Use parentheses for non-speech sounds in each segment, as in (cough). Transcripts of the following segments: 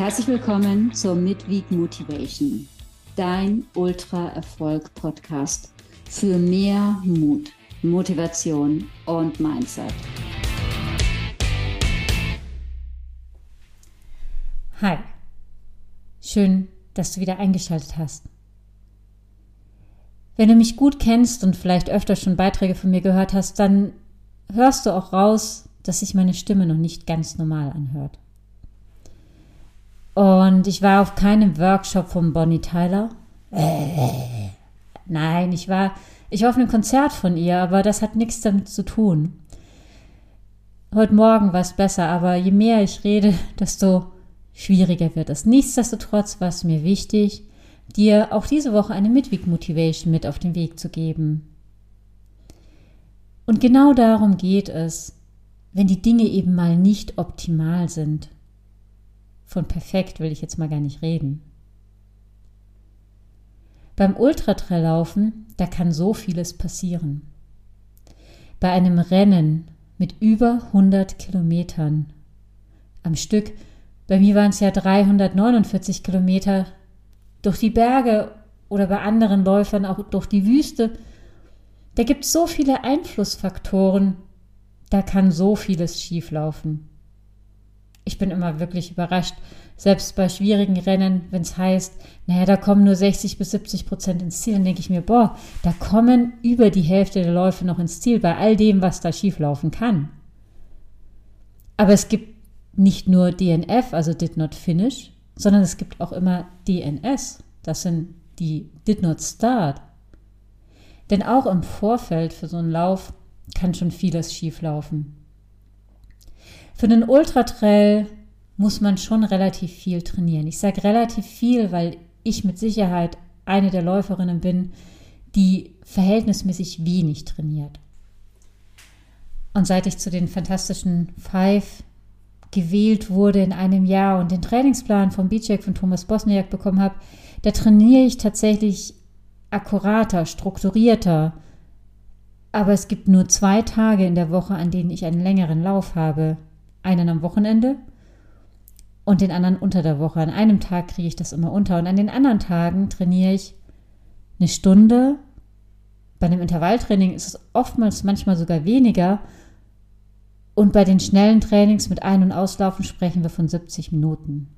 Herzlich willkommen zur Midweek Motivation, dein Ultra-Erfolg-Podcast für mehr Mut, Motivation und Mindset. Hi, schön, dass du wieder eingeschaltet hast. Wenn du mich gut kennst und vielleicht öfter schon Beiträge von mir gehört hast, dann hörst du auch raus, dass sich meine Stimme noch nicht ganz normal anhört. Und ich war auf keinem Workshop von Bonnie Tyler. Äh, nein, ich war, ich war auf einem Konzert von ihr, aber das hat nichts damit zu tun. Heute Morgen war es besser, aber je mehr ich rede, (laughs) desto schwieriger wird es. Nichtsdestotrotz war es mir wichtig, dir auch diese Woche eine Midweek Motivation mit auf den Weg zu geben. Und genau darum geht es, wenn die Dinge eben mal nicht optimal sind. Von perfekt will ich jetzt mal gar nicht reden. Beim Ultratraillaufen, da kann so vieles passieren. Bei einem Rennen mit über 100 Kilometern am Stück, bei mir waren es ja 349 Kilometer, durch die Berge oder bei anderen Läufern auch durch die Wüste, da gibt es so viele Einflussfaktoren, da kann so vieles schieflaufen. Ich bin immer wirklich überrascht, selbst bei schwierigen Rennen, wenn es heißt, naja, da kommen nur 60 bis 70 Prozent ins Ziel, dann denke ich mir, boah, da kommen über die Hälfte der Läufe noch ins Ziel, bei all dem, was da schieflaufen kann. Aber es gibt nicht nur DNF, also Did Not Finish, sondern es gibt auch immer DNS, das sind die Did Not Start. Denn auch im Vorfeld für so einen Lauf kann schon vieles schieflaufen. Für den Ultratrail muss man schon relativ viel trainieren. Ich sage relativ viel, weil ich mit Sicherheit eine der Läuferinnen bin, die verhältnismäßig wenig trainiert. Und seit ich zu den fantastischen Five gewählt wurde in einem Jahr und den Trainingsplan vom Beachcheck von Thomas Bosniak bekommen habe, da trainiere ich tatsächlich akkurater, strukturierter. Aber es gibt nur zwei Tage in der Woche, an denen ich einen längeren Lauf habe. Einen am Wochenende und den anderen unter der Woche. An einem Tag kriege ich das immer unter und an den anderen Tagen trainiere ich eine Stunde. Bei einem Intervalltraining ist es oftmals manchmal sogar weniger. Und bei den schnellen Trainings mit Ein- und Auslaufen sprechen wir von 70 Minuten.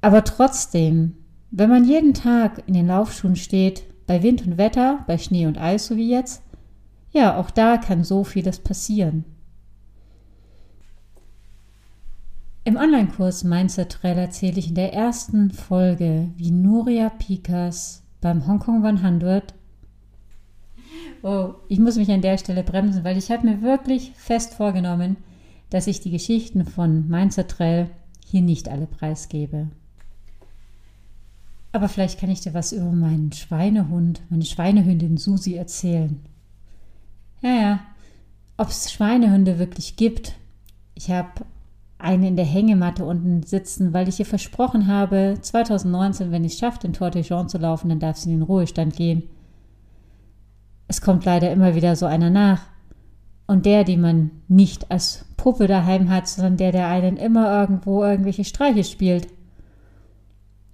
Aber trotzdem wenn man jeden Tag in den Laufschuhen steht, bei Wind und Wetter, bei Schnee und Eis, so wie jetzt, ja, auch da kann so vieles passieren. Im Online-Kurs Mindset Trail erzähle ich in der ersten Folge, wie Nuria Pikas beim Hongkong 100 Oh, ich muss mich an der Stelle bremsen, weil ich habe mir wirklich fest vorgenommen, dass ich die Geschichten von Mindset Trail hier nicht alle preisgebe. Aber vielleicht kann ich dir was über meinen Schweinehund, meine Schweinehündin Susi erzählen. Ja, ja, ob es Schweinehunde wirklich gibt. Ich habe eine in der Hängematte unten sitzen, weil ich ihr versprochen habe, 2019, wenn ich es schaffe, den Tour de Jean zu laufen, dann darf sie in den Ruhestand gehen. Es kommt leider immer wieder so einer nach. Und der, den man nicht als Puppe daheim hat, sondern der, der einen immer irgendwo irgendwelche Streiche spielt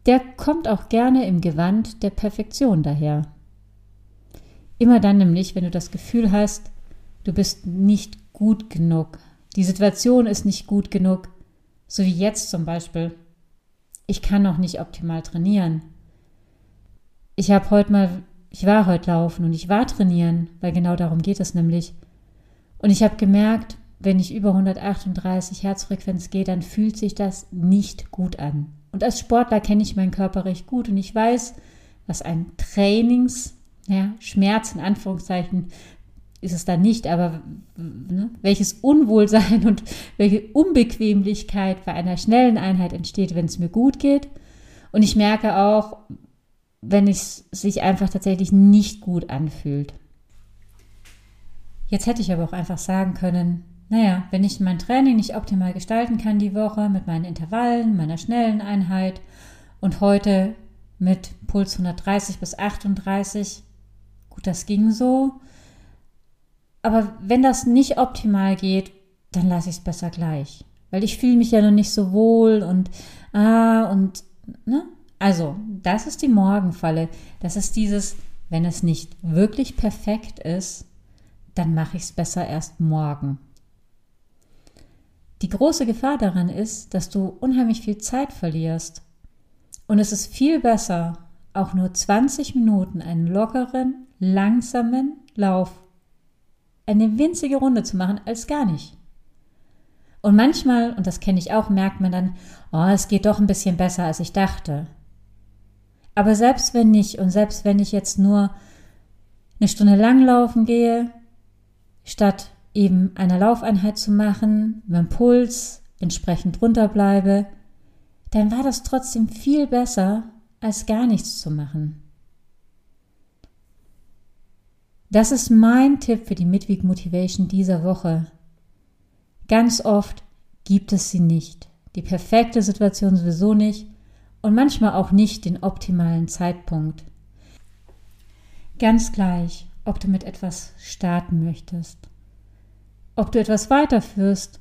der kommt auch gerne im Gewand der Perfektion daher. Immer dann nämlich, wenn du das Gefühl hast, du bist nicht gut genug, die Situation ist nicht gut genug, so wie jetzt zum Beispiel. Ich kann noch nicht optimal trainieren. Ich habe heute mal, ich war heute laufen und ich war trainieren, weil genau darum geht es nämlich. Und ich habe gemerkt, wenn ich über 138 Herzfrequenz gehe, dann fühlt sich das nicht gut an. Und als Sportler kenne ich meinen Körper recht gut und ich weiß, was ein Trainings, ja, Schmerz in Anführungszeichen ist es da nicht, aber ne, welches Unwohlsein und welche Unbequemlichkeit bei einer schnellen Einheit entsteht, wenn es mir gut geht. Und ich merke auch, wenn es sich einfach tatsächlich nicht gut anfühlt. Jetzt hätte ich aber auch einfach sagen können, naja, wenn ich mein Training nicht optimal gestalten kann die Woche mit meinen Intervallen, meiner schnellen Einheit und heute mit Puls 130 bis 38, gut, das ging so. Aber wenn das nicht optimal geht, dann lasse ich es besser gleich. weil ich fühle mich ja noch nicht so wohl und ah und ne? Also, das ist die Morgenfalle. Das ist dieses, wenn es nicht wirklich perfekt ist, dann mache ich es besser erst morgen. Die große Gefahr daran ist, dass du unheimlich viel Zeit verlierst. Und es ist viel besser, auch nur 20 Minuten einen lockeren, langsamen Lauf, eine winzige Runde zu machen, als gar nicht. Und manchmal, und das kenne ich auch, merkt man dann, oh, es geht doch ein bisschen besser, als ich dachte. Aber selbst wenn nicht, und selbst wenn ich jetzt nur eine Stunde lang laufen gehe, statt eben eine Laufeinheit zu machen, mit dem Puls entsprechend runter bleibe, dann war das trotzdem viel besser, als gar nichts zu machen. Das ist mein Tipp für die Midweek Motivation dieser Woche. Ganz oft gibt es sie nicht. Die perfekte Situation sowieso nicht und manchmal auch nicht den optimalen Zeitpunkt. Ganz gleich, ob du mit etwas starten möchtest, ob du etwas weiterführst,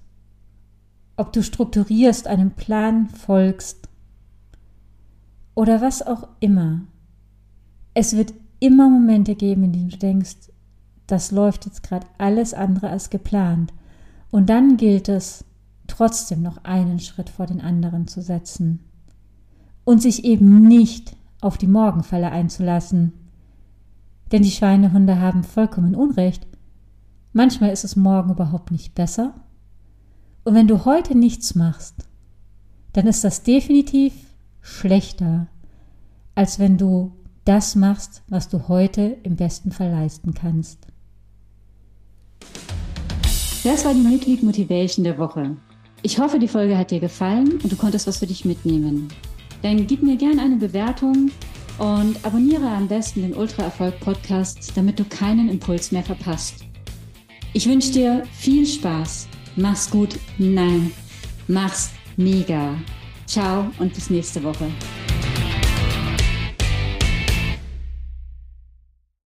ob du strukturierst, einem Plan folgst oder was auch immer. Es wird immer Momente geben, in denen du denkst, das läuft jetzt gerade alles andere als geplant. Und dann gilt es, trotzdem noch einen Schritt vor den anderen zu setzen und sich eben nicht auf die Morgenfalle einzulassen. Denn die Schweinehunde haben vollkommen Unrecht. Manchmal ist es morgen überhaupt nicht besser. Und wenn du heute nichts machst, dann ist das definitiv schlechter, als wenn du das machst, was du heute im besten Fall leisten kannst. Das war die Midweek Motivation der Woche. Ich hoffe, die Folge hat dir gefallen und du konntest was für dich mitnehmen. Dann gib mir gerne eine Bewertung und abonniere am besten den Ultra Erfolg Podcast, damit du keinen Impuls mehr verpasst. Ich wünsche dir viel Spaß. Mach's gut. Nein, mach's mega. Ciao und bis nächste Woche.